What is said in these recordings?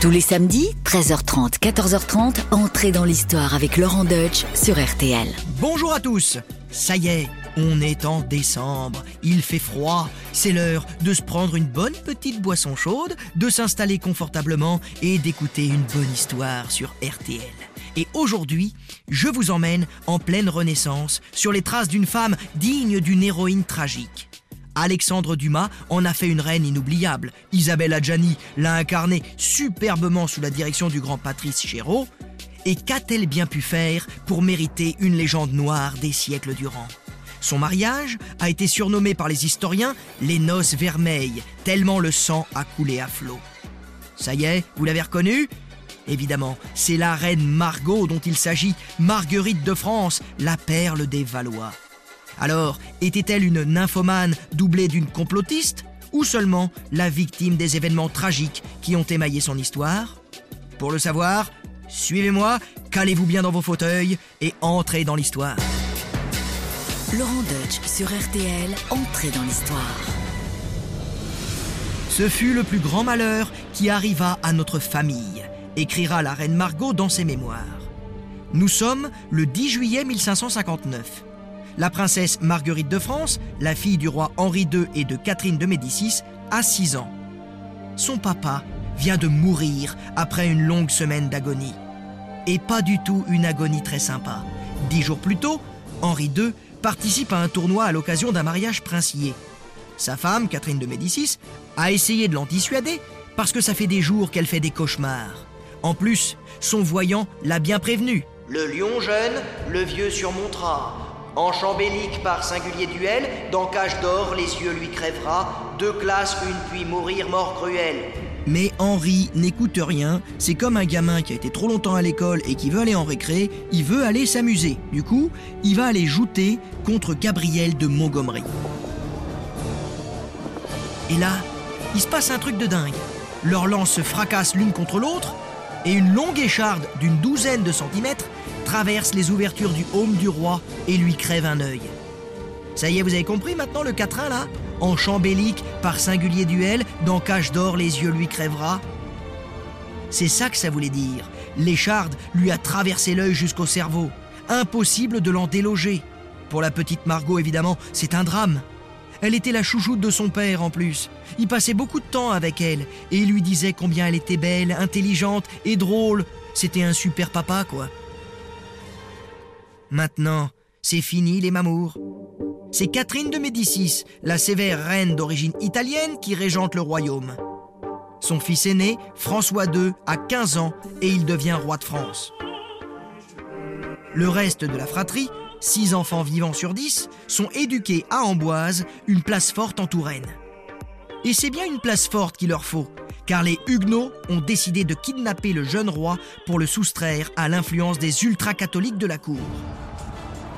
Tous les samedis, 13h30, 14h30, entrez dans l'histoire avec Laurent Deutsch sur RTL. Bonjour à tous Ça y est, on est en décembre, il fait froid, c'est l'heure de se prendre une bonne petite boisson chaude, de s'installer confortablement et d'écouter une bonne histoire sur RTL. Et aujourd'hui, je vous emmène en pleine Renaissance sur les traces d'une femme digne d'une héroïne tragique. Alexandre Dumas en a fait une reine inoubliable. Isabelle Adjani l'a incarnée superbement sous la direction du grand Patrice Chéreau. Et qu'a-t-elle bien pu faire pour mériter une légende noire des siècles durant? Son mariage a été surnommé par les historiens les noces vermeilles, tellement le sang a coulé à flot. Ça y est, vous l'avez reconnue Évidemment, c'est la reine Margot dont il s'agit, Marguerite de France, la perle des Valois. Alors, était-elle une nymphomane doublée d'une complotiste ou seulement la victime des événements tragiques qui ont émaillé son histoire? Pour le savoir, suivez-moi, calez-vous bien dans vos fauteuils et entrez dans l'histoire. Laurent Deutsch sur RTL, entrez dans l'histoire. Ce fut le plus grand malheur qui arriva à notre famille, écrira la reine Margot dans ses mémoires. Nous sommes le 10 juillet 1559. La princesse Marguerite de France, la fille du roi Henri II et de Catherine de Médicis, a 6 ans. Son papa vient de mourir après une longue semaine d'agonie. Et pas du tout une agonie très sympa. Dix jours plus tôt, Henri II participe à un tournoi à l'occasion d'un mariage princier. Sa femme, Catherine de Médicis, a essayé de l'en dissuader parce que ça fait des jours qu'elle fait des cauchemars. En plus, son voyant l'a bien prévenu. Le lion jeune, le vieux surmontera. En chambélique par singulier duel, dans cage d'or, les yeux lui crèvera. Deux classes, une puis mourir mort cruelle. Mais Henri n'écoute rien, c'est comme un gamin qui a été trop longtemps à l'école et qui veut aller en récré, il veut aller s'amuser. Du coup, il va aller jouter contre Gabriel de Montgomery. Et là, il se passe un truc de dingue. Leurs lances se fracassent l'une contre l'autre, et une longue écharde d'une douzaine de centimètres traverse les ouvertures du haume du roi et lui crève un œil. Ça y est, vous avez compris maintenant le quatrain là En chambélique, par singulier duel, dans cage d'or, les yeux lui crèvera. C'est ça que ça voulait dire. L'écharde lui a traversé l'œil jusqu'au cerveau. Impossible de l'en déloger. Pour la petite Margot, évidemment, c'est un drame. Elle était la chouchoute de son père en plus. Il passait beaucoup de temps avec elle et il lui disait combien elle était belle, intelligente et drôle. C'était un super papa, quoi. Maintenant, c'est fini les mamours. C'est Catherine de Médicis, la sévère reine d'origine italienne, qui régente le royaume. Son fils aîné, François II, a 15 ans et il devient roi de France. Le reste de la fratrie, 6 enfants vivants sur 10, sont éduqués à Amboise, une place forte en Touraine. Et c'est bien une place forte qu'il leur faut, car les Huguenots ont décidé de kidnapper le jeune roi pour le soustraire à l'influence des ultra-catholiques de la cour.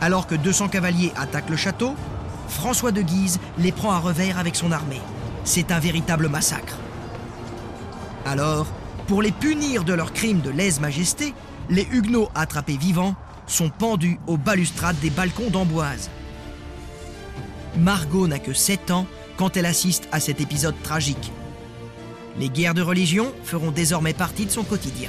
Alors que 200 cavaliers attaquent le château, François de Guise les prend à revers avec son armée. C'est un véritable massacre. Alors, pour les punir de leurs crimes de lèse-majesté, les Huguenots attrapés vivants sont pendus aux balustrades des balcons d'Amboise. Margot n'a que 7 ans quand elle assiste à cet épisode tragique. Les guerres de religion feront désormais partie de son quotidien.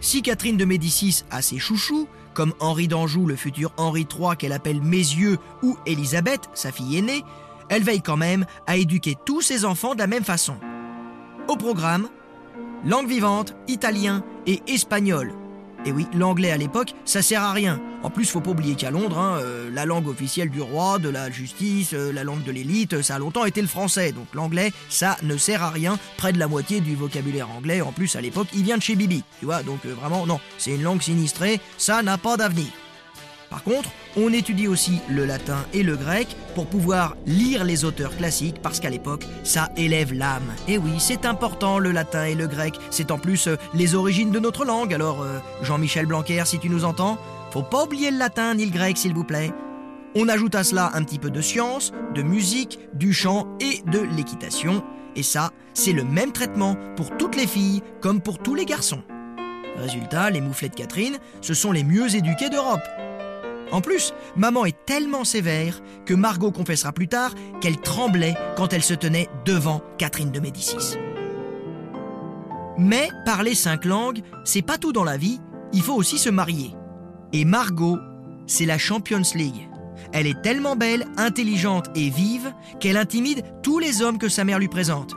Si Catherine de Médicis a ses chouchous, comme Henri d'Anjou, le futur Henri III qu'elle appelle Messieurs, ou Élisabeth, sa fille aînée, elle veille quand même à éduquer tous ses enfants de la même façon. Au programme, langue vivante, italien et espagnol. Et oui, l'anglais à l'époque, ça sert à rien. En plus, faut pas oublier qu'à Londres, hein, euh, la langue officielle du roi, de la justice, euh, la langue de l'élite, ça a longtemps été le français. Donc l'anglais, ça ne sert à rien. Près de la moitié du vocabulaire anglais, en plus à l'époque, il vient de chez Bibi. Tu vois, donc euh, vraiment, non, c'est une langue sinistrée, ça n'a pas d'avenir. Par contre, on étudie aussi le latin et le grec pour pouvoir lire les auteurs classiques parce qu'à l'époque, ça élève l'âme. Et oui, c'est important le latin et le grec. C'est en plus euh, les origines de notre langue. Alors, euh, Jean-Michel Blanquer, si tu nous entends, faut pas oublier le latin ni le grec, s'il vous plaît. On ajoute à cela un petit peu de science, de musique, du chant et de l'équitation. Et ça, c'est le même traitement pour toutes les filles comme pour tous les garçons. Résultat, les mouflets de Catherine, ce sont les mieux éduqués d'Europe. En plus, maman est tellement sévère que Margot confessera plus tard qu'elle tremblait quand elle se tenait devant Catherine de Médicis. Mais parler cinq langues, c'est pas tout dans la vie, il faut aussi se marier. Et Margot, c'est la Champions League. Elle est tellement belle, intelligente et vive qu'elle intimide tous les hommes que sa mère lui présente.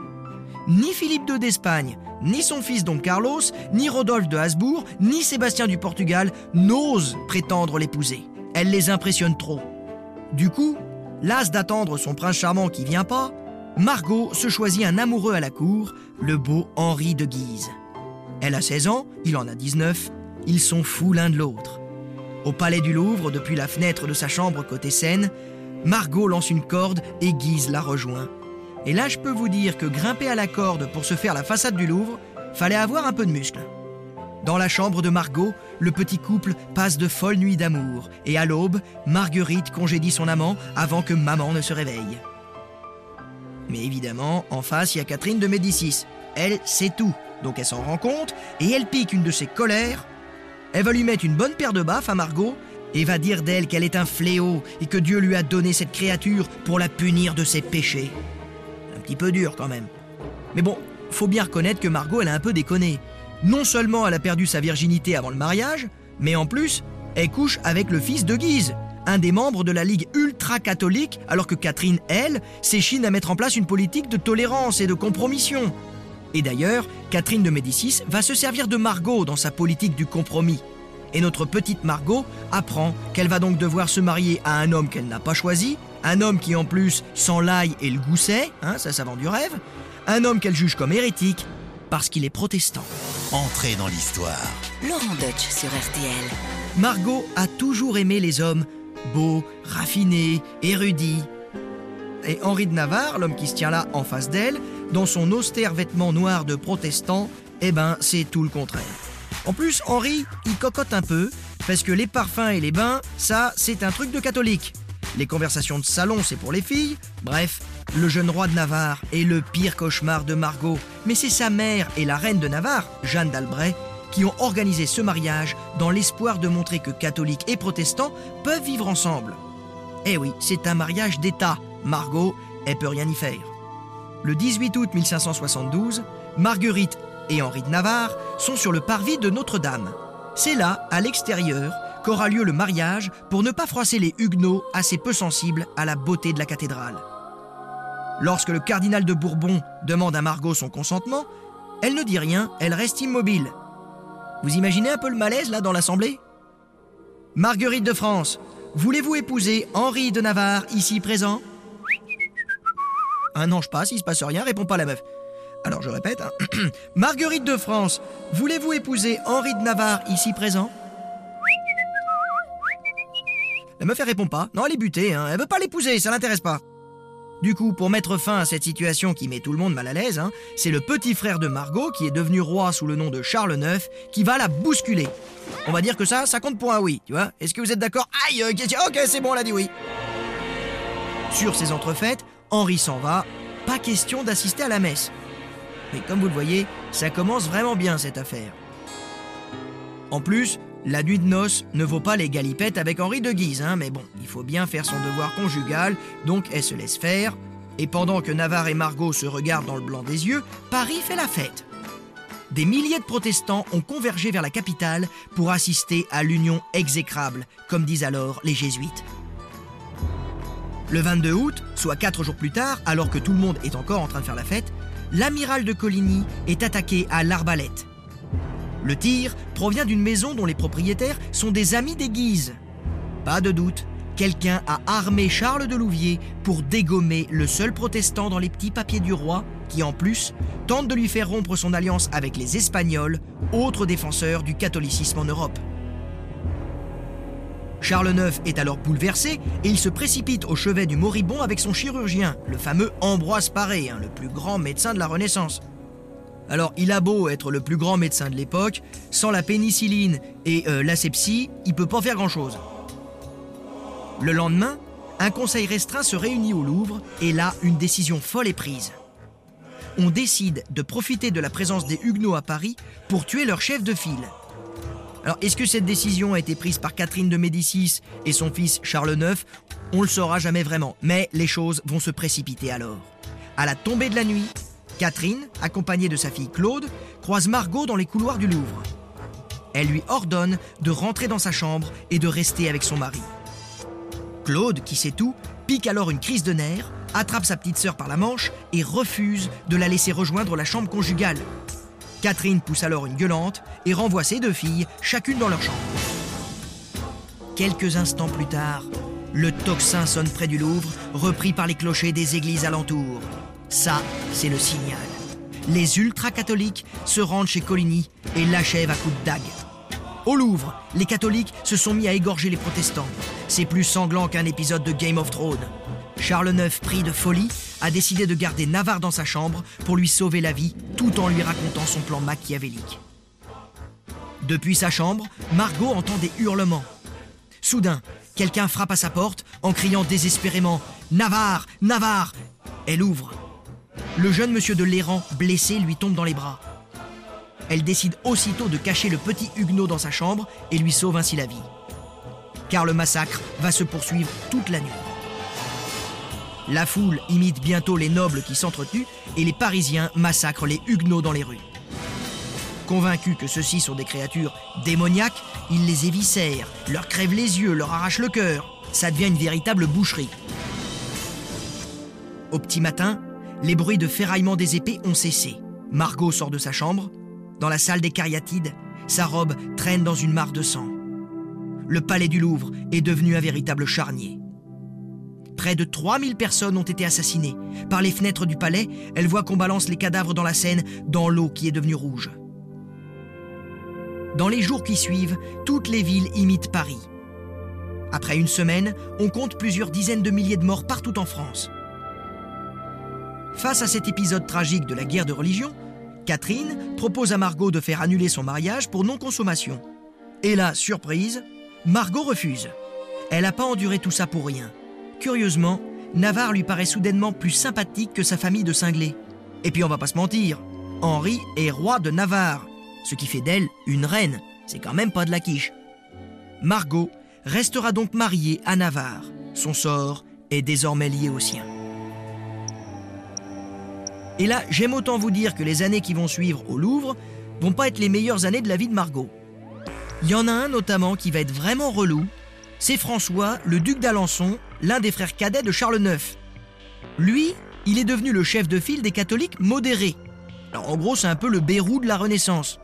Ni Philippe II d'Espagne, ni son fils Don Carlos, ni Rodolphe de Habsbourg, ni Sébastien du Portugal n'osent prétendre l'épouser. Elle les impressionne trop. Du coup, las d'attendre son prince charmant qui vient pas, Margot se choisit un amoureux à la cour, le beau Henri de Guise. Elle a 16 ans, il en a 19, ils sont fous l'un de l'autre. Au palais du Louvre, depuis la fenêtre de sa chambre côté Seine, Margot lance une corde et Guise la rejoint. Et là, je peux vous dire que grimper à la corde pour se faire la façade du Louvre, fallait avoir un peu de muscle. Dans la chambre de Margot, le petit couple passe de folles nuits d'amour, et à l'aube, Marguerite congédie son amant avant que maman ne se réveille. Mais évidemment, en face, il y a Catherine de Médicis. Elle sait tout, donc elle s'en rend compte, et elle pique une de ses colères. Elle va lui mettre une bonne paire de baffes à Margot, et va dire d'elle qu'elle est un fléau, et que Dieu lui a donné cette créature pour la punir de ses péchés. Un petit peu dur quand même. Mais bon, faut bien reconnaître que Margot, elle a un peu déconné. Non seulement elle a perdu sa virginité avant le mariage, mais en plus, elle couche avec le fils de Guise, un des membres de la Ligue ultra-catholique, alors que Catherine, elle, s'échine à mettre en place une politique de tolérance et de compromission. Et d'ailleurs, Catherine de Médicis va se servir de Margot dans sa politique du compromis. Et notre petite Margot apprend qu'elle va donc devoir se marier à un homme qu'elle n'a pas choisi, un homme qui en plus sent l'ail et le gousset, hein, ça ça vend du rêve, un homme qu'elle juge comme hérétique parce qu'il est protestant. Entrez dans l'histoire. Laurent Deutsch sur RTL. Margot a toujours aimé les hommes beaux, raffinés, érudits. Et Henri de Navarre, l'homme qui se tient là en face d'elle, dans son austère vêtement noir de protestant, eh ben c'est tout le contraire. En plus, Henri, il cocotte un peu, parce que les parfums et les bains, ça, c'est un truc de catholique. Les conversations de salon, c'est pour les filles. Bref, le jeune roi de Navarre est le pire cauchemar de Margot. Mais c'est sa mère et la reine de Navarre, Jeanne d'Albret, qui ont organisé ce mariage dans l'espoir de montrer que catholiques et protestants peuvent vivre ensemble. Eh oui, c'est un mariage d'État. Margot, elle peut rien y faire. Le 18 août 1572, Marguerite et Henri de Navarre sont sur le parvis de Notre-Dame. C'est là, à l'extérieur, qu'aura lieu le mariage pour ne pas froisser les Huguenots assez peu sensibles à la beauté de la cathédrale. Lorsque le cardinal de Bourbon demande à Margot son consentement, elle ne dit rien, elle reste immobile. Vous imaginez un peu le malaise là dans l'Assemblée? Marguerite de France, voulez-vous épouser Henri de Navarre ici présent? Un an je passe, il se passe rien, répond pas la meuf. Alors je répète, hein. Marguerite de France, voulez-vous épouser Henri de Navarre ici présent? La meuf elle répond pas. Non, elle est butée, hein. elle veut pas l'épouser, ça l'intéresse pas. Du coup, pour mettre fin à cette situation qui met tout le monde mal à l'aise, hein, c'est le petit frère de Margot, qui est devenu roi sous le nom de Charles IX, qui va la bousculer. On va dire que ça, ça compte pour un oui, tu vois Est-ce que vous êtes d'accord? Aïe, ok, c'est bon, elle a dit oui. Sur ces entrefaites, Henri s'en va, pas question d'assister à la messe. Mais comme vous le voyez, ça commence vraiment bien cette affaire. En plus, la nuit de noces ne vaut pas les galipettes avec Henri de Guise, hein, mais bon, il faut bien faire son devoir conjugal, donc elle se laisse faire. Et pendant que Navarre et Margot se regardent dans le blanc des yeux, Paris fait la fête. Des milliers de protestants ont convergé vers la capitale pour assister à l'union exécrable, comme disent alors les jésuites. Le 22 août, soit quatre jours plus tard, alors que tout le monde est encore en train de faire la fête, l'amiral de Coligny est attaqué à l'arbalète. Le tir provient d'une maison dont les propriétaires sont des amis des Guises. Pas de doute, quelqu'un a armé Charles de Louviers pour dégommer le seul protestant dans les petits papiers du roi, qui en plus tente de lui faire rompre son alliance avec les Espagnols, autres défenseurs du catholicisme en Europe. Charles IX est alors bouleversé et il se précipite au chevet du moribond avec son chirurgien, le fameux Ambroise Paré, hein, le plus grand médecin de la Renaissance. Alors, il a beau être le plus grand médecin de l'époque, sans la pénicilline et euh, l'asepsie, il peut pas faire grand-chose. Le lendemain, un conseil restreint se réunit au Louvre et là, une décision folle est prise. On décide de profiter de la présence des Huguenots à Paris pour tuer leur chef de file. Alors, est-ce que cette décision a été prise par Catherine de Médicis et son fils Charles IX On le saura jamais vraiment, mais les choses vont se précipiter alors. À la tombée de la nuit, Catherine, accompagnée de sa fille Claude, croise Margot dans les couloirs du Louvre. Elle lui ordonne de rentrer dans sa chambre et de rester avec son mari. Claude, qui sait tout, pique alors une crise de nerfs, attrape sa petite sœur par la manche et refuse de la laisser rejoindre la chambre conjugale. Catherine pousse alors une gueulante et renvoie ses deux filles, chacune dans leur chambre. Quelques instants plus tard, le tocsin sonne près du Louvre, repris par les clochers des églises alentours. Ça, c'est le signal. Les ultra-catholiques se rendent chez Coligny et l'achèvent à coups de dague. Au Louvre, les catholiques se sont mis à égorger les protestants. C'est plus sanglant qu'un épisode de Game of Thrones. Charles IX, pris de folie, a décidé de garder Navarre dans sa chambre pour lui sauver la vie tout en lui racontant son plan machiavélique. Depuis sa chambre, Margot entend des hurlements. Soudain, quelqu'un frappe à sa porte en criant désespérément Navarre Navarre Elle ouvre. Le jeune monsieur de l'errant, blessé, lui tombe dans les bras. Elle décide aussitôt de cacher le petit Huguenot dans sa chambre et lui sauve ainsi la vie. Car le massacre va se poursuivre toute la nuit. La foule imite bientôt les nobles qui s'entretuent et les Parisiens massacrent les Huguenots dans les rues. Convaincus que ceux-ci sont des créatures démoniaques, ils les éviscèrent, leur crèvent les yeux, leur arrachent le cœur. Ça devient une véritable boucherie. Au petit matin, les bruits de ferraillement des épées ont cessé. Margot sort de sa chambre. Dans la salle des cariatides, sa robe traîne dans une mare de sang. Le palais du Louvre est devenu un véritable charnier. Près de 3000 personnes ont été assassinées. Par les fenêtres du palais, elle voit qu'on balance les cadavres dans la Seine, dans l'eau qui est devenue rouge. Dans les jours qui suivent, toutes les villes imitent Paris. Après une semaine, on compte plusieurs dizaines de milliers de morts partout en France. Face à cet épisode tragique de la guerre de religion, Catherine propose à Margot de faire annuler son mariage pour non-consommation. Et là, surprise, Margot refuse. Elle n'a pas enduré tout ça pour rien. Curieusement, Navarre lui paraît soudainement plus sympathique que sa famille de cinglés. Et puis on va pas se mentir, Henri est roi de Navarre, ce qui fait d'elle une reine. C'est quand même pas de la quiche. Margot restera donc mariée à Navarre. Son sort est désormais lié au sien. Et là, j'aime autant vous dire que les années qui vont suivre au Louvre vont pas être les meilleures années de la vie de Margot. Il y en a un notamment qui va être vraiment relou, c'est François, le duc d'Alençon, l'un des frères cadets de Charles IX. Lui, il est devenu le chef de file des catholiques modérés. Alors en gros, c'est un peu le Bérou de la Renaissance.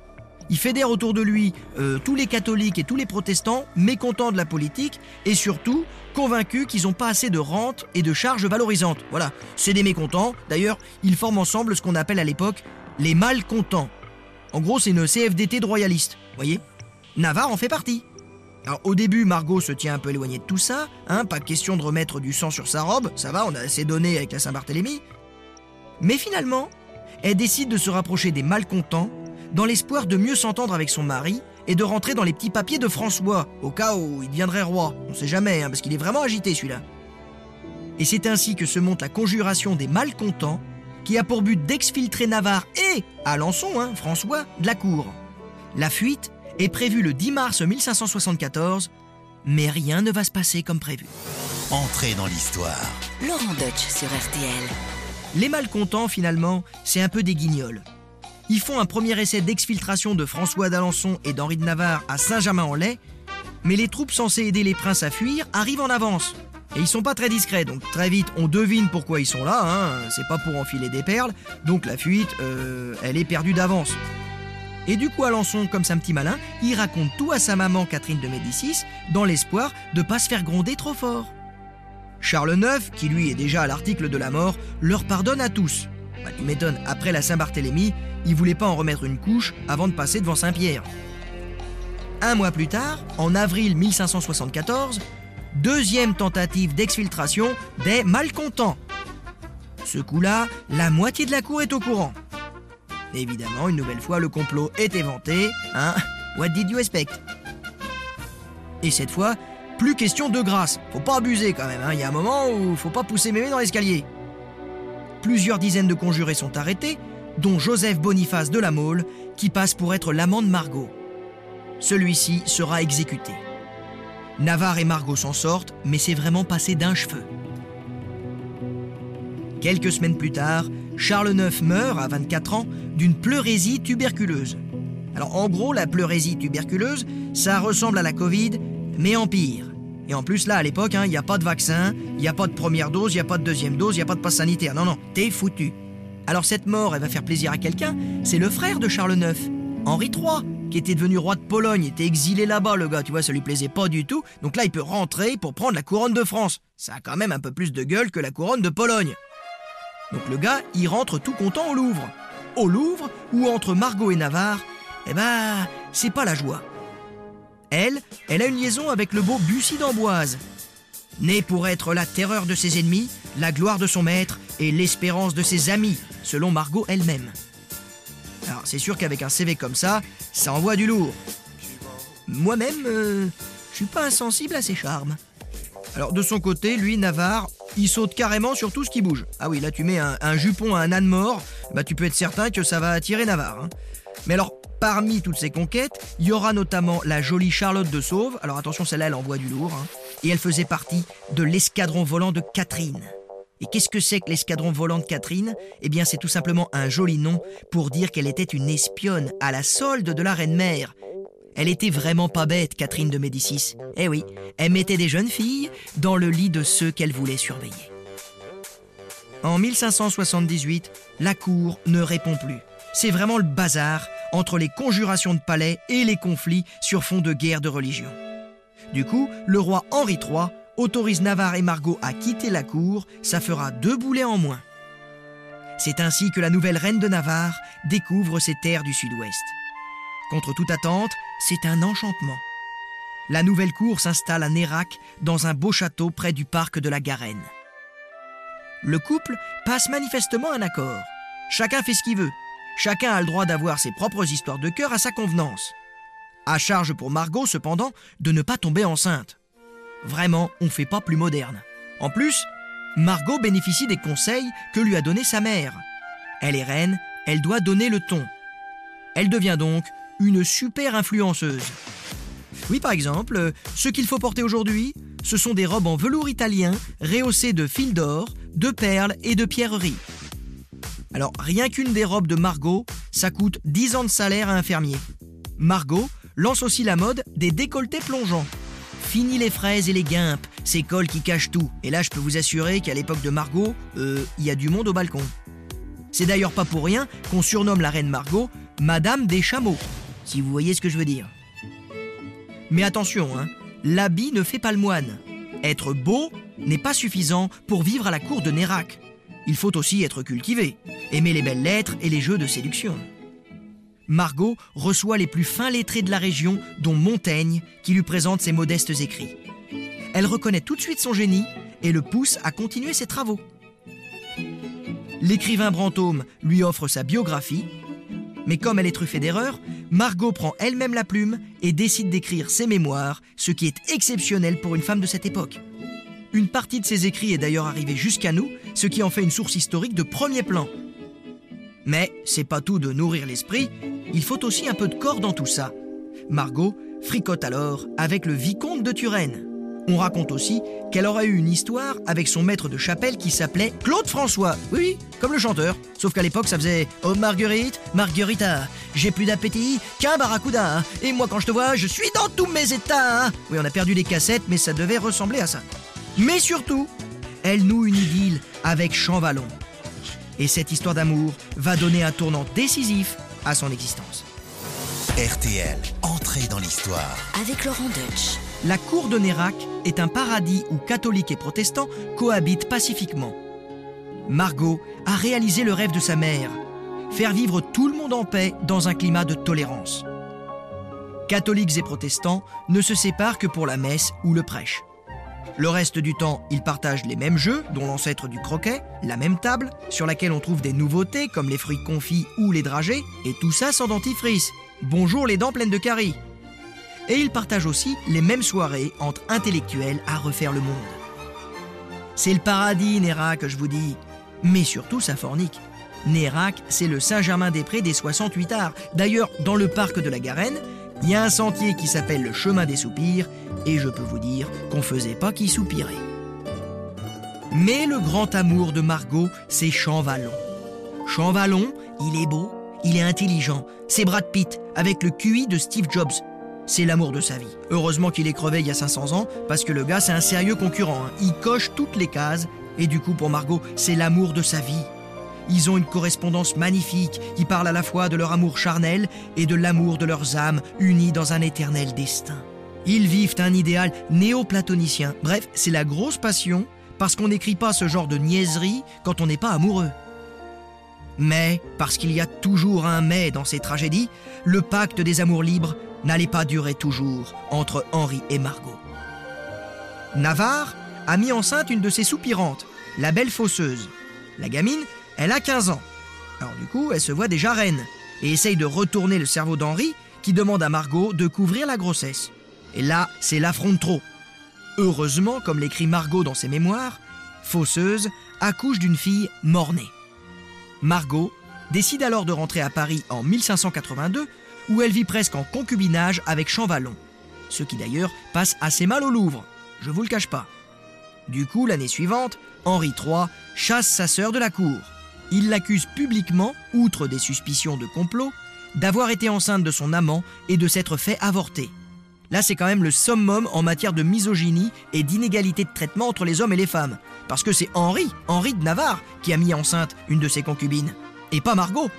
Il fédère autour de lui euh, tous les catholiques et tous les protestants mécontents de la politique et surtout convaincus qu'ils n'ont pas assez de rentes et de charges valorisantes. Voilà, c'est des mécontents. D'ailleurs, ils forment ensemble ce qu'on appelle à l'époque les malcontents. En gros, c'est une CFDT de royalistes, voyez? Navarre en fait partie. Alors au début, Margot se tient un peu éloignée de tout ça, hein, pas question de remettre du sang sur sa robe, ça va, on a assez donné avec la Saint-Barthélemy. Mais finalement, elle décide de se rapprocher des malcontents dans l'espoir de mieux s'entendre avec son mari et de rentrer dans les petits papiers de François, au cas où il deviendrait roi. On sait jamais, hein, parce qu'il est vraiment agité celui-là. Et c'est ainsi que se monte la conjuration des malcontents, qui a pour but d'exfiltrer Navarre et Alençon, hein, François, de la cour. La fuite est prévue le 10 mars 1574, mais rien ne va se passer comme prévu. Entrez dans l'histoire. Laurent Deutsch sur RTL. Les malcontents, finalement, c'est un peu des guignols. Ils font un premier essai d'exfiltration de François d'Alençon et d'Henri de Navarre à Saint-Germain-en-Laye, mais les troupes censées aider les princes à fuir arrivent en avance. Et ils sont pas très discrets, donc très vite on devine pourquoi ils sont là, hein. c'est pas pour enfiler des perles, donc la fuite, euh, elle est perdue d'avance. Et du coup Alençon, comme c'est un petit malin, il raconte tout à sa maman Catherine de Médicis, dans l'espoir de pas se faire gronder trop fort. Charles IX, qui lui est déjà à l'article de la mort, leur pardonne à tous. Bah, tu m'étonnes, après la Saint-Barthélemy, il voulait pas en remettre une couche avant de passer devant Saint-Pierre. Un mois plus tard, en avril 1574, deuxième tentative d'exfiltration des malcontents. Ce coup-là, la moitié de la cour est au courant. Évidemment, une nouvelle fois, le complot est éventé. Hein? What did you expect? Et cette fois, plus question de grâce. Faut pas abuser quand même. hein. Il y a un moment où faut pas pousser mémé dans l'escalier. Plusieurs dizaines de conjurés sont arrêtés, dont Joseph Boniface de la Mole, qui passe pour être l'amant de Margot. celui-ci sera exécuté. Navarre et Margot s'en sortent, mais c'est vraiment passé d'un cheveu. Quelques semaines plus tard, Charles IX meurt à 24 ans d'une pleurésie tuberculeuse. Alors en gros, la pleurésie tuberculeuse, ça ressemble à la Covid, mais en pire. Et en plus là, à l'époque, hein, il n'y a pas de vaccin, il n'y a pas de première dose, il n'y a pas de deuxième dose, il n'y a pas de passe sanitaire. Non, non, t'es foutu. Alors cette mort, elle va faire plaisir à quelqu'un, c'est le frère de Charles IX, Henri III, qui était devenu roi de Pologne, était exilé là-bas, le gars, tu vois, ça lui plaisait pas du tout. Donc là, il peut rentrer pour prendre la couronne de France. Ça a quand même un peu plus de gueule que la couronne de Pologne. Donc le gars, il rentre tout content au Louvre. Au Louvre, où entre Margot et Navarre, eh ben, c'est pas la joie. Elle, elle a une liaison avec le beau Bussy d'Amboise. Né pour être la terreur de ses ennemis, la gloire de son maître et l'espérance de ses amis, selon Margot elle-même. Alors c'est sûr qu'avec un CV comme ça, ça envoie du lourd. Moi-même, euh, je suis pas insensible à ses charmes. Alors de son côté, lui, Navarre, il saute carrément sur tout ce qui bouge. Ah oui, là tu mets un, jupon à un âne mort, bah tu peux être certain que ça va attirer Navarre. Hein. Mais alors, parmi toutes ces conquêtes, il y aura notamment la jolie Charlotte de Sauve. Alors attention, celle-là, elle envoie du lourd. Hein. Et elle faisait partie de l'escadron volant de Catherine. Et qu'est-ce que c'est que l'escadron volant de Catherine? Eh bien, c'est tout simplement un joli nom pour dire qu'elle était une espionne à la solde de la reine-mère. Elle était vraiment pas bête, Catherine de Médicis. Eh oui, elle mettait des jeunes filles dans le lit de ceux qu'elle voulait surveiller. En 1578, la cour ne répond plus. C'est vraiment le bazar entre les conjurations de palais et les conflits sur fond de guerre de religion. Du coup, le roi Henri III autorise Navarre et Margot à quitter la cour, ça fera deux boulets en moins. C'est ainsi que la nouvelle reine de Navarre découvre ces terres du sud-ouest. Contre toute attente, c'est un enchantement. La nouvelle cour s'installe à Nérac, dans un beau château près du parc de la Garenne. Le couple passe manifestement un accord. Chacun fait ce qu'il veut. Chacun a le droit d'avoir ses propres histoires de cœur à sa convenance. À charge pour Margot, cependant, de ne pas tomber enceinte. Vraiment, on ne fait pas plus moderne. En plus, Margot bénéficie des conseils que lui a donnés sa mère. Elle est reine, elle doit donner le ton. Elle devient donc une super influenceuse. Oui, par exemple, ce qu'il faut porter aujourd'hui, ce sont des robes en velours italien rehaussées de fils d'or, de perles et de pierreries. Alors, rien qu'une des robes de Margot, ça coûte 10 ans de salaire à un fermier. Margot lance aussi la mode des décolletés plongeants. Fini les fraises et les guimpes, ces cols qui cachent tout. Et là, je peux vous assurer qu'à l'époque de Margot, euh, il y a du monde au balcon. C'est d'ailleurs pas pour rien qu'on surnomme la reine Margot Madame des chameaux, si vous voyez ce que je veux dire. Mais attention, hein, l'habit ne fait pas le moine. Être beau n'est pas suffisant pour vivre à la cour de Nérac. Il faut aussi être cultivé, aimer les belles lettres et les jeux de séduction. Margot reçoit les plus fins lettrés de la région, dont Montaigne, qui lui présente ses modestes écrits. Elle reconnaît tout de suite son génie et le pousse à continuer ses travaux. L'écrivain Brantôme lui offre sa biographie, mais comme elle est truffée d'erreurs, Margot prend elle-même la plume et décide d'écrire ses mémoires, ce qui est exceptionnel pour une femme de cette époque. Une partie de ses écrits est d'ailleurs arrivée jusqu'à nous, ce qui en fait une source historique de premier plan. Mais c'est pas tout de nourrir l'esprit, il faut aussi un peu de corps dans tout ça. Margot fricote alors avec le vicomte de Turenne. On raconte aussi qu'elle aurait eu une histoire avec son maître de chapelle qui s'appelait Claude François. Oui, comme le chanteur. Sauf qu'à l'époque, ça faisait Oh Marguerite, Marguerita, j'ai plus d'appétit qu'un barracuda. Et moi, quand je te vois, je suis dans tous mes états. Oui, on a perdu les cassettes, mais ça devait ressembler à ça. Mais surtout, elle noue une idylle avec Champvallon. Et cette histoire d'amour va donner un tournant décisif à son existence. RTL, entrée dans l'histoire. Avec Laurent Deutsch. La cour de Nérac est un paradis où catholiques et protestants cohabitent pacifiquement. Margot a réalisé le rêve de sa mère, faire vivre tout le monde en paix dans un climat de tolérance. Catholiques et protestants ne se séparent que pour la messe ou le prêche. Le reste du temps, ils partagent les mêmes jeux, dont l'ancêtre du croquet, la même table, sur laquelle on trouve des nouveautés comme les fruits confits ou les dragées, et tout ça sans dentifrice. Bonjour les dents pleines de caries. Et ils partagent aussi les mêmes soirées entre intellectuels à refaire le monde. C'est le paradis, Nérac, je vous dis. Mais surtout, ça fornique. Nérac, c'est le Saint-Germain-des-Prés des 68 arts. D'ailleurs, dans le parc de la Garenne, Il y a un sentier qui s'appelle le chemin des soupirs, et je peux vous dire qu'on faisait pas qui soupirait. Mais le grand amour de Margot, c'est Champvallon. Champvallon, il est beau, il est intelligent, c'est Brad Pitt, avec le QI de Steve Jobs. C'est l'amour de sa vie. Heureusement qu'il est crevé il y a 500 ans, parce que le gars, c'est un sérieux concurrent. hein. Il coche toutes les cases, et du coup, pour Margot, c'est l'amour de sa vie. Ils ont une correspondance magnifique qui parle à la fois de leur amour charnel et de l'amour de leurs âmes unies dans un éternel destin. Ils vivent un idéal néo-platonicien. Bref, c'est la grosse passion parce qu'on n'écrit pas ce genre de niaiserie quand on n'est pas amoureux. Mais, parce qu'il y a toujours un mais dans ces tragédies, le pacte des amours libres n'allait pas durer toujours entre Henri et Margot. Navarre a mis enceinte une de ses soupirantes, la belle fausseuse. La gamine, elle a 15 ans. Alors du coup, elle se voit déjà reine et essaye de retourner le cerveau d'Henri qui demande à Margot de couvrir la grossesse. Et là, c'est l'affront de trop. Heureusement, comme l'écrit Margot dans ses mémoires, Fausseuse accouche d'une fille mort-née. Margot décide alors de rentrer à Paris en 1582, où elle vit presque en concubinage avec Champvallon. Ce qui d'ailleurs passe assez mal au Louvre, je vous le cache pas. Du coup, l'année suivante, Henri III chasse sa sœur de la cour. Il l'accuse publiquement, outre des suspicions de complot, d'avoir été enceinte de son amant et de s'être fait avorter. Là, c'est quand même le summum en matière de misogynie et d'inégalité de traitement entre les hommes et les femmes. Parce que c'est Henri, Henri de Navarre, qui a mis enceinte une de ses concubines, et pas Margot.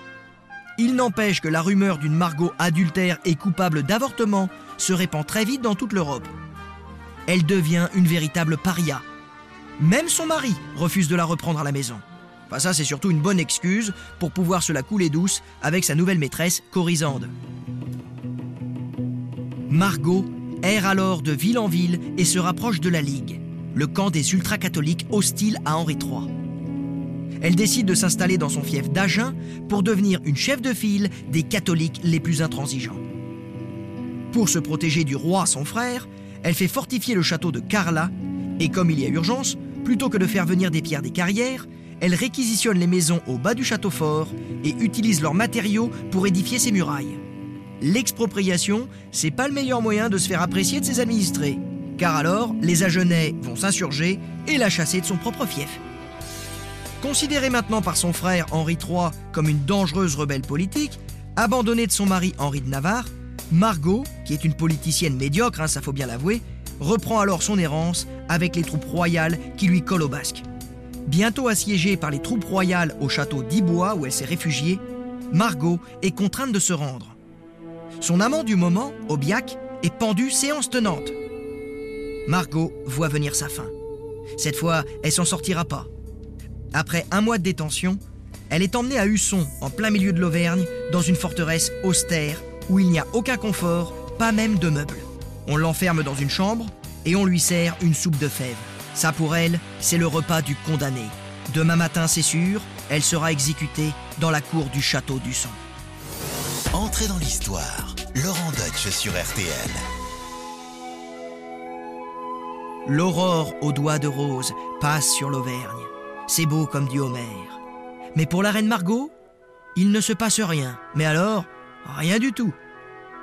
Il n'empêche que la rumeur d'une Margot adultère et coupable d'avortement se répand très vite dans toute l'Europe. Elle devient une véritable paria. Même son mari refuse de la reprendre à la maison. Enfin, ça, c'est surtout une bonne excuse pour pouvoir se la couler douce avec sa nouvelle maîtresse, Corisande. Margot erre alors de ville en ville et se rapproche de la Ligue, le camp des ultra-catholiques hostiles à Henri III. Elle décide de s'installer dans son fief d'Agen pour devenir une chef de file des catholiques les plus intransigeants. Pour se protéger du roi, son frère, elle fait fortifier le château de Carla et comme il y a urgence, plutôt que de faire venir des pierres des carrières, elle réquisitionne les maisons au bas du château fort et utilise leurs matériaux pour édifier ses murailles. L'expropriation, c'est pas le meilleur moyen de se faire apprécier de ses administrés, car alors les Agenais vont s'insurger et la chasser de son propre fief. Considérée maintenant par son frère Henri III comme une dangereuse rebelle politique, abandonnée de son mari Henri de Navarre, Margot, qui est une politicienne médiocre, hein, ça faut bien l'avouer, reprend alors son errance avec les troupes royales qui lui collent au basque. Bientôt assiégée par les troupes royales au château d'Ibois où elle s'est réfugiée, Margot est contrainte de se rendre. Son amant du moment, Aubiac, est pendu séance tenante. Margot voit venir sa fin. Cette fois, elle s'en sortira pas. Après un mois de détention, elle est emmenée à Husson, en plein milieu de l'Auvergne, dans une forteresse austère où il n'y a aucun confort, pas même de meubles. On l'enferme dans une chambre et on lui sert une soupe de fèves. Ça pour elle, c'est le repas du condamné. Demain matin, c'est sûr, elle sera exécutée dans la cour du château sang. Entrez dans l'histoire. Laurent Deutsch sur RTL. L'aurore aux doigts de rose passe sur l'Auvergne. C'est beau comme dit Homère. Mais pour la reine Margot, il ne se passe rien. Mais alors, rien du tout.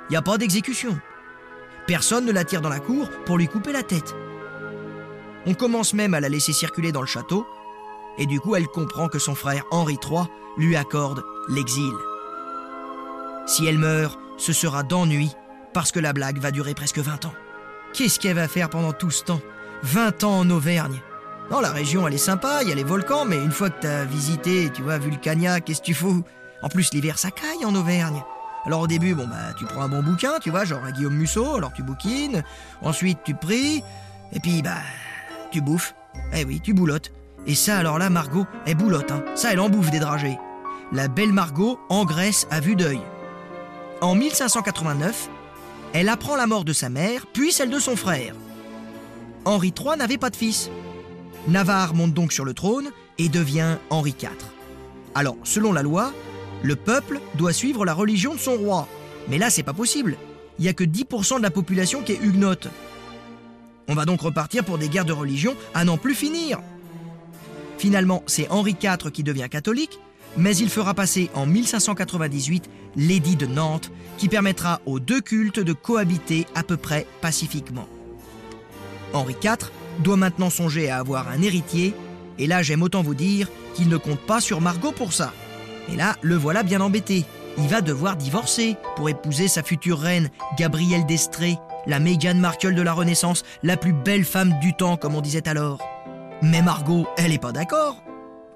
Il n'y a pas d'exécution. Personne ne la tire dans la cour pour lui couper la tête. On commence même à la laisser circuler dans le château, et du coup elle comprend que son frère Henri III lui accorde l'exil. Si elle meurt, ce sera d'ennui, parce que la blague va durer presque 20 ans. Qu'est-ce qu'elle va faire pendant tout ce temps? 20 ans en Auvergne Non, la région elle est sympa, il y a les volcans, mais une fois que t'as visité, tu vois, Vulcania, qu'est-ce que tu fous? En plus, l'hiver ça caille en Auvergne. Alors au début, bon bah tu prends un bon bouquin, tu vois, genre un Guillaume Musso, alors tu bouquines, ensuite tu pries, et puis bah tu bouffes. Eh oui, tu boulottes. Et ça alors là, Margot, elle boulotte, hein. Ça elle en bouffe des dragées. La belle Margot engraisse à vue d'œil. En 1589, elle apprend la mort de sa mère, puis celle de son frère. Henri III n'avait pas de fils. Navarre monte donc sur le trône et devient Henri IV. Alors, selon la loi, le peuple doit suivre la religion de son roi. Mais là, c'est pas possible. Il n'y a que 10% de la population qui est huguenote. On va donc repartir pour des guerres de religion à n'en plus finir. Finalement, c'est Henri IV qui devient catholique, Mais il fera passer en 1598 l'édit de Nantes qui permettra aux deux cultes de cohabiter à peu près pacifiquement. Henri IV doit maintenant songer à avoir un héritier, et là j'aime autant vous dire qu'il ne compte pas sur Margot pour ça. Et là, le voilà bien embêté. Il va devoir divorcer pour épouser sa future reine, Gabrielle d'Estrée, la Meghan Markle de la Renaissance, la plus belle femme du temps, comme on disait alors. Mais Margot, elle n'est pas d'accord.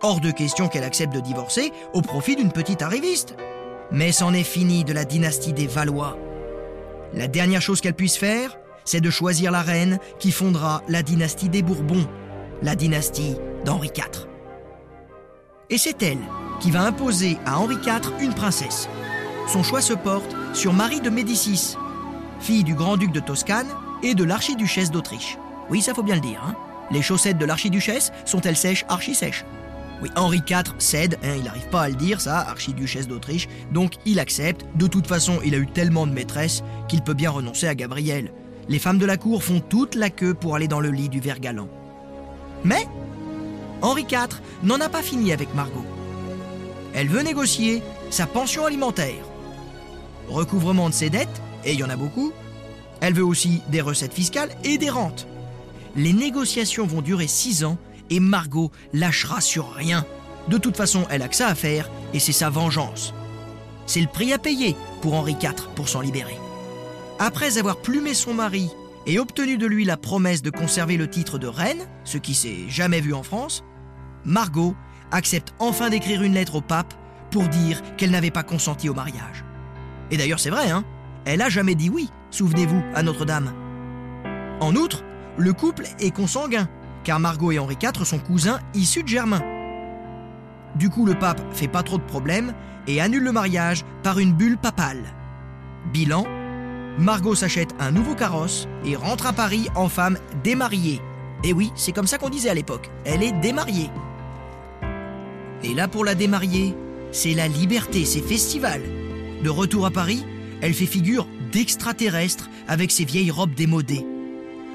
Hors de question qu'elle accepte de divorcer au profit d'une petite arriviste. Mais c'en est fini de la dynastie des Valois. La dernière chose qu'elle puisse faire, c'est de choisir la reine qui fondera la dynastie des Bourbons, la dynastie d'Henri IV. Et c'est elle qui va imposer à Henri IV une princesse. Son choix se porte sur Marie de Médicis, fille du grand-duc de Toscane et de l'archiduchesse d'Autriche. Oui, ça faut bien le dire. Hein. Les chaussettes de l'archiduchesse sont-elles sèches, archi-sèches oui, Henri IV cède, hein, il n'arrive pas à le dire, ça, archiduchesse d'Autriche, donc il accepte. De toute façon, il a eu tellement de maîtresses qu'il peut bien renoncer à Gabrielle. Les femmes de la cour font toute la queue pour aller dans le lit du ver galant. Mais Henri IV n'en a pas fini avec Margot. Elle veut négocier sa pension alimentaire. Recouvrement de ses dettes, et il y en a beaucoup. Elle veut aussi des recettes fiscales et des rentes. Les négociations vont durer six ans et Margot lâchera sur rien. De toute façon, elle a que ça à faire et c'est sa vengeance. C'est le prix à payer pour Henri IV pour s'en libérer. Après avoir plumé son mari et obtenu de lui la promesse de conserver le titre de reine, ce qui s'est jamais vu en France, Margot accepte enfin d'écrire une lettre au pape pour dire qu'elle n'avait pas consenti au mariage. Et d'ailleurs c'est vrai, hein Elle a jamais dit oui, souvenez-vous, à Notre-Dame. En outre, le couple est consanguin, car Margot et Henri IV sont cousins issus de Germain. Du coup, le pape fait pas trop de problèmes et annule le mariage par une bulle papale. Bilan, Margot s'achète un nouveau carrosse et rentre à Paris en femme démariée. Et oui, c'est comme ça qu'on disait à l'époque, elle est démariée. Et là, pour la démariée, c'est la liberté, c'est festival. De retour à Paris, elle fait figure d'extraterrestre avec ses vieilles robes démodées.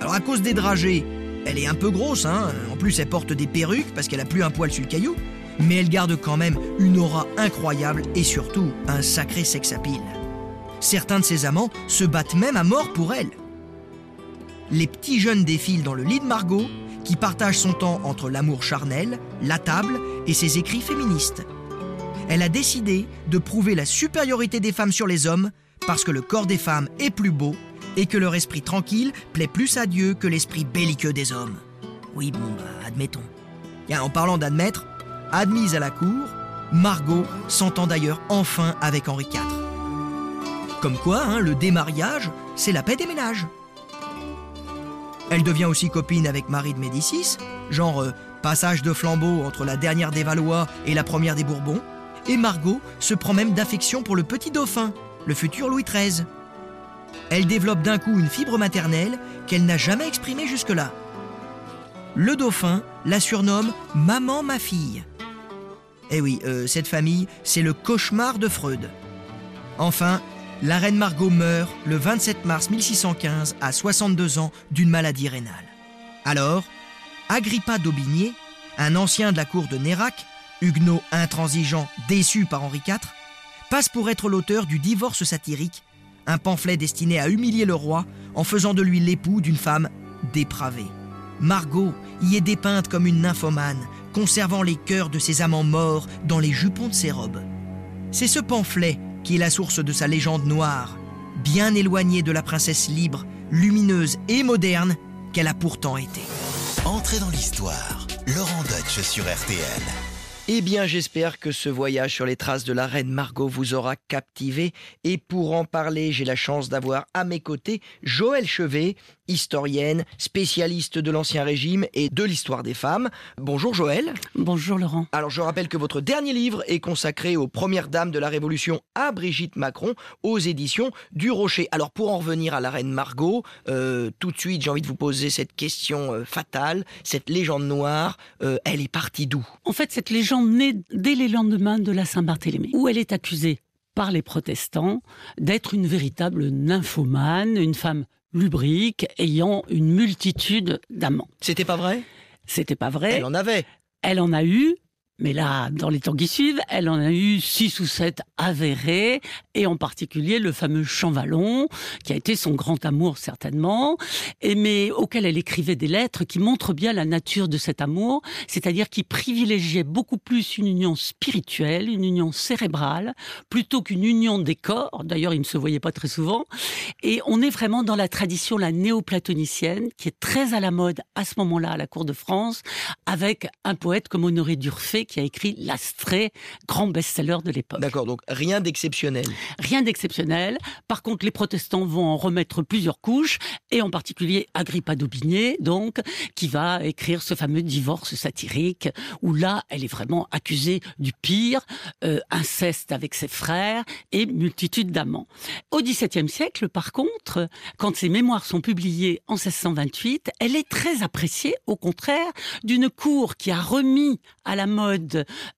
Alors à cause des dragées, elle est un peu grosse, hein. En plus, elle porte des perruques parce qu'elle a plus un poil sur le caillou. Mais elle garde quand même une aura incroyable et surtout un sacré sex appeal. Certains de ses amants se battent même à mort pour elle. Les petits jeunes défilent dans le lit de Margot, qui partage son temps entre l'amour charnel, la table et ses écrits féministes. Elle a décidé de prouver la supériorité des femmes sur les hommes parce que le corps des femmes est plus beau et que leur esprit tranquille plaît plus à Dieu que l'esprit belliqueux des hommes. Oui, bon, bah, admettons. en parlant d'admettre, admise à la cour, Margot s'entend d'ailleurs enfin avec Henri IV. Comme quoi, hein, le démariage, c'est la paix des ménages. Elle devient aussi copine avec Marie de Médicis, genre euh, passage de flambeau entre la dernière des Valois et la première des Bourbons, et Margot se prend même d'affection pour le petit dauphin, le futur Louis XIII. Elle développe d'un coup une fibre maternelle qu'elle n'a jamais exprimée jusque-là. Le dauphin la surnomme Maman ma fille. Eh oui, euh, cette famille, c'est le cauchemar de Freud. Enfin, la reine Margot meurt le 27 mars 1615 à 62 ans d'une maladie rénale. Alors, Agrippa d'Aubigné, un ancien de la cour de Nérac, huguenot intransigeant déçu par Henri IV, passe pour être l'auteur du divorce satirique un pamphlet destiné à humilier le roi en faisant de lui l'époux d'une femme dépravée. Margot y est dépeinte comme une nymphomane, conservant les cœurs de ses amants morts dans les jupons de ses robes. C'est ce pamphlet qui est la source de sa légende noire, bien éloignée de la princesse libre, lumineuse et moderne qu'elle a pourtant été. Entrez dans l'histoire, Laurent Deutsch sur RTL. Eh bien, j'espère que ce voyage sur les traces de la reine Margot vous aura captivé. Et pour en parler, j'ai la chance d'avoir à mes côtés Joël Chevet, historienne, spécialiste de l'Ancien Régime et de l'histoire des femmes. Bonjour Joël. Bonjour Laurent. Alors je rappelle que votre dernier livre est consacré aux premières dames de la Révolution à Brigitte Macron aux éditions du Rocher. Alors pour en revenir à la reine Margot, euh, tout de suite j'ai envie de vous poser cette question euh, fatale, cette légende noire, euh, elle est partie d'où? En fait cette légende naît dès les lendemains de la Saint-Barthélemy, où elle est accusée par les protestants d'être une véritable nymphomane, une femme lubrique, ayant une multitude d'amants. C'était pas vrai? C'était pas vrai. Elle en avait. Elle en a eu, Mais là, dans les temps qui suivent, elle en a eu six ou sept avérés, et en particulier le fameux Champvallon, qui a été son grand amour certainement, et mais auquel elle écrivait des lettres qui montrent bien la nature de cet amour, c'est-à-dire qui privilégiait beaucoup plus une union spirituelle, une union cérébrale, plutôt qu'une union des corps. D'ailleurs, ils ne se voyaient pas très souvent. Et on est vraiment dans la tradition la néoplatonicienne, qui est très à la mode à ce moment-là à la cour de France, avec un poète comme Honoré Durfé qui a écrit L'Astrée, grand best-seller de l'époque. D'accord, donc rien d'exceptionnel. Rien d'exceptionnel. Par contre, les protestants vont en remettre plusieurs couches, et en particulier Agrippa d'Aubigné, donc, qui va écrire ce fameux divorce satirique, où là, elle est vraiment accusée du pire, euh, inceste avec ses frères et multitude d'amants. Au XVIIe siècle, par contre, quand ses mémoires sont publiées en 1628, elle est très appréciée, au contraire, d'une cour qui a remis à la mode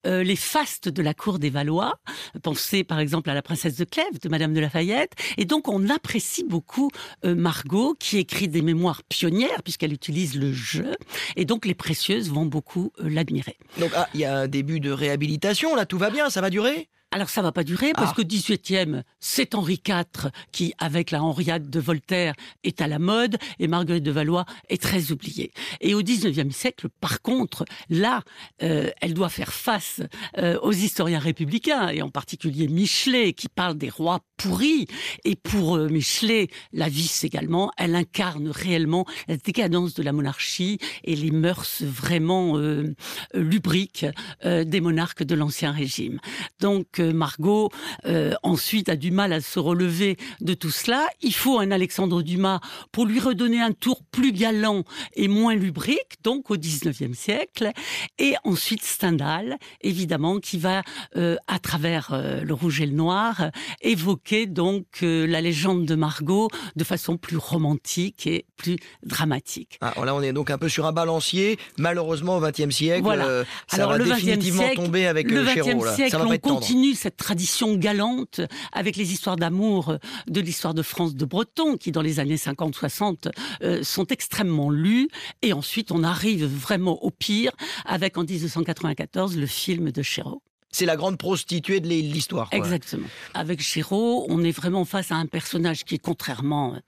euh, les fastes de la cour des Valois. Pensez par exemple à la princesse de Clèves de Madame de Lafayette. Et donc on apprécie beaucoup euh, Margot qui écrit des mémoires pionnières puisqu'elle utilise le jeu. Et donc les précieuses vont beaucoup euh, l'admirer. Donc ah, il y a un début de réhabilitation là, tout va bien, ça va durer? Alors ça va pas durer parce Ah. que 18e, c'est Henri IV qui, avec la Henriade de Voltaire, est à la mode et Marguerite de Valois est très oubliée. Et au 19e siècle, par contre, là, euh, elle doit faire face euh, aux historiens républicains et en particulier Michelet qui parle des rois pourris. Et pour euh, Michelet, la vice également, elle incarne réellement la décadence de la monarchie et les mœurs vraiment euh, lubriques euh, des monarques de l'Ancien Régime. Donc Margot, euh, ensuite, a du mal à se relever de tout cela. Il faut un Alexandre Dumas pour lui redonner un tour plus galant et moins lubrique, donc au 19e siècle. Et ensuite Stendhal, évidemment, qui va, euh, à travers euh, le rouge et le noir, évoquer donc la légende de Margot de façon plus romantique et plus dramatique. Ah, Là on est donc un peu sur un balancier, malheureusement au XXe siècle, Voilà. ça Alors, va le 20e définitivement siècle- tomber avec le euh, XXe Chéreau, là. siècle, ça va pas être. Continue cette tradition galante avec les histoires d'amour euh, de l'histoire de France de Breton, qui dans les années 50-60 euh, sont extrêmement lues. Et ensuite, on arrive vraiment au pire avec en 1994 le film de Chéreau. C'est la grande prostituée de l'histoire. Exactement. Avec Chéreau, on est vraiment face à un personnage qui est contrairement euh,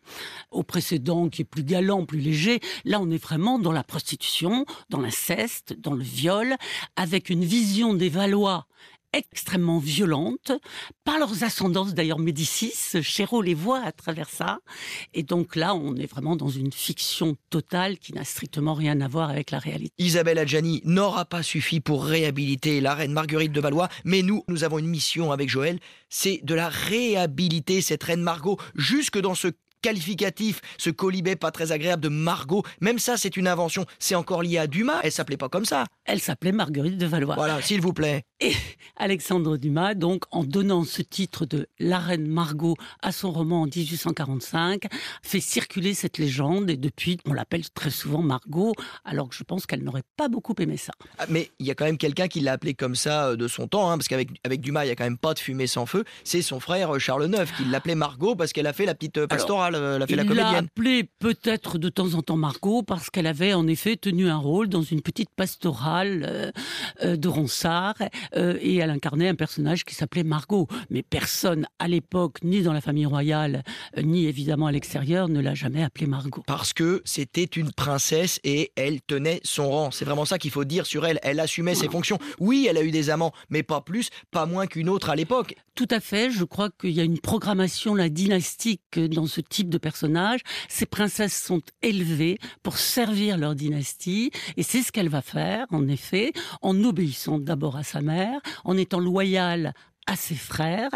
au précédent, qui est plus galant, plus léger. Là, on est vraiment dans la prostitution, dans l'inceste, dans le viol, avec une vision des Valois extrêmement violente, par leurs ascendances d'ailleurs Médicis, Chéreau les voit à travers ça, et donc là on est vraiment dans une fiction totale qui n'a strictement rien à voir avec la réalité. Isabelle Adjani n'aura pas suffi pour réhabiliter la reine Marguerite de Valois, mais nous, nous avons une mission avec Joël, c'est de la réhabiliter, cette reine Margot, jusque dans ce qualificatif, ce colibet pas très agréable de Margot. Même ça, c'est une invention. C'est encore lié à Dumas. Elle s'appelait pas comme ça. Elle s'appelait Marguerite de Valois. Voilà, s'il vous plaît. Et Alexandre Dumas, donc, en donnant ce titre de La Reine Margot à son roman en 1845, fait circuler cette légende et depuis, on l'appelle très souvent Margot, alors que je pense qu'elle n'aurait pas beaucoup aimé ça. Ah, Mais il y a quand même quelqu'un qui l'a appelé comme ça euh, de son temps, hein, parce qu'avec avec Dumas, il y a quand même pas de fumée sans feu. C'est son frère euh, Charles IX qui l'appelait Margot parce qu'elle a fait la petite euh, pastorale, elle a fait la Il l'a comédienne. appelée peut-être de temps en temps Margot parce qu'elle avait en effet tenu un rôle dans une petite pastorale de Ronsard euh, et elle incarnait un personnage qui s'appelait Margot. Mais personne à l'époque, ni dans la famille royale, euh, ni évidemment à l'extérieur, ne l'a jamais appelée Margot. Parce que c'était une princesse et elle tenait son rang. C'est vraiment ça qu'il faut dire sur elle. Elle assumait ses fonctions. Oui, elle a eu des amants, mais pas plus, pas moins qu'une autre à l'époque. Tout à fait. Je crois qu'il y a une programmation la dynastique dans ce type de personnage. Ces princesses sont élevées pour servir leur dynastie et c'est ce qu'elle va faire, en effet, en obéissant d'abord à sa mère, en étant loyale à ses frères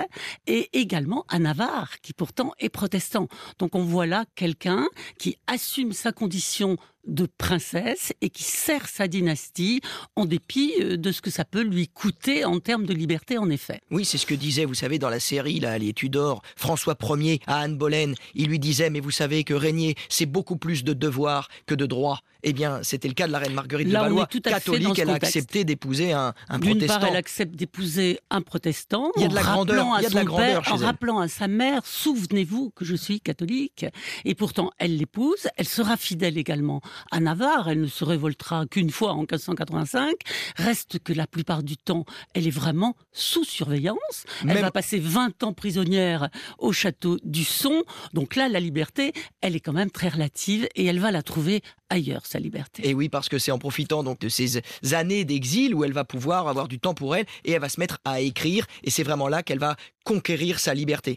et également à Navarre, qui pourtant est protestant. Donc on voit là quelqu'un qui assume sa condition de princesse et qui sert sa dynastie en dépit euh, de ce que ça peut lui coûter en termes de liberté, en effet. Oui, c'est ce que disait, vous savez, dans la série, là, les Tudors, François Ier à Anne Boleyn. Il lui disait, mais vous savez que régner, c'est beaucoup plus de devoirs que de droits. Eh bien, c'était le cas de la reine Marguerite Là, de Valois, tout à catholique. elle a accepté d'épouser un, un protestant. part, elle accepte d'épouser un protestant. Il y a de la en grandeur, il y a de la grandeur père, en elle. rappelant à sa mère, souvenez-vous que je suis catholique. Et pourtant, elle l'épouse. Elle sera fidèle également à Navarre. Elle ne se révoltera qu'une fois en 1585. Reste que la plupart du temps, elle est vraiment sous surveillance. Elle va passer 20 ans prisonnière au château du Son. Donc là, la liberté, elle est quand même très relative et elle va la trouver ailleurs, sa liberté. Et oui, parce que c'est en profitant donc de ces années d'exil où elle va pouvoir avoir du temps pour elle et elle va se mettre à écrire. Et c'est vraiment là qu'elle va conquérir sa liberté.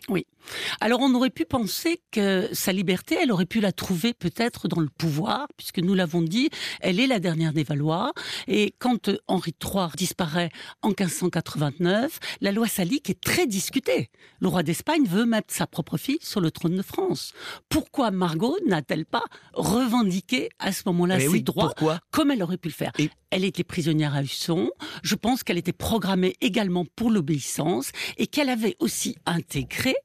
Alors on aurait pu penser que sa liberté, elle aurait pu la trouver peut-être dans le pouvoir, puisque nous l'avons dit, elle est la dernière des Valois. Et quand euh, Henri III disparaît en 1589, la loi salique est très discutée. Le roi d'Espagne veut mettre sa propre fille sur le trône de France. Pourquoi Margot n'a-t-elle pas revendiqué à ce moment-là ses oui, droits pourquoi? comme elle aurait pu le faire. Et- Elle était prisonnière à Husson. Je pense qu'elle était programmée également pour l'obéissance et qu'elle avait aussi intégré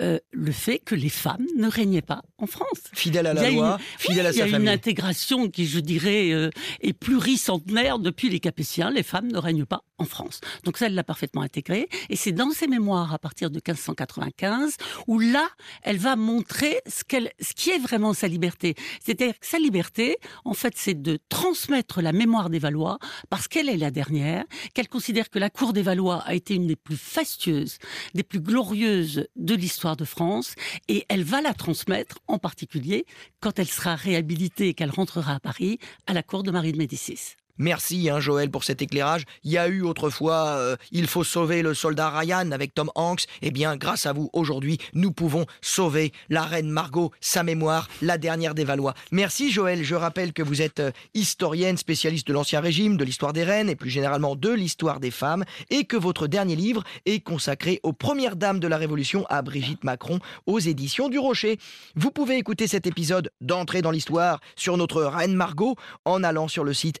euh, le fait que les femmes ne régnaient pas en France. Fidèle à la loi, une- fidèle à Il y a sa une famille. intégration qui, je dirais, euh, est pluricentenaire depuis les Capétiens. Les femmes ne règnent pas en France. Donc ça, elle l'a parfaitement intégré. Et c'est dans ses mémoires, à partir de 1595, où là, elle va montrer ce, qu'elle, ce qui est vraiment sa liberté. C'est-à-dire que sa liberté, en fait, c'est de transmettre la mémoire des Valois, parce qu'elle est la dernière, qu'elle considère que la cour des Valois a été une des plus fastueuses, des plus glorieuses de l'histoire de France, et elle va la transmettre, en particulier quand elle sera réhabilitée et qu'elle rentrera à Paris, à la cour de Marie de Médicis. Merci hein, Joël pour cet éclairage. Il y a eu autrefois euh, Il faut sauver le soldat Ryan avec Tom Hanks. Eh bien, grâce à vous, aujourd'hui, nous pouvons sauver la reine Margot, sa mémoire, la dernière des Valois. Merci Joël. Je rappelle que vous êtes euh, historienne, spécialiste de l'Ancien Régime, de l'histoire des reines et plus généralement de l'histoire des femmes et que votre dernier livre est consacré aux premières dames de la Révolution à Brigitte Macron aux éditions du Rocher. Vous pouvez écouter cet épisode d'entrée dans l'histoire sur notre reine Margot en allant sur le site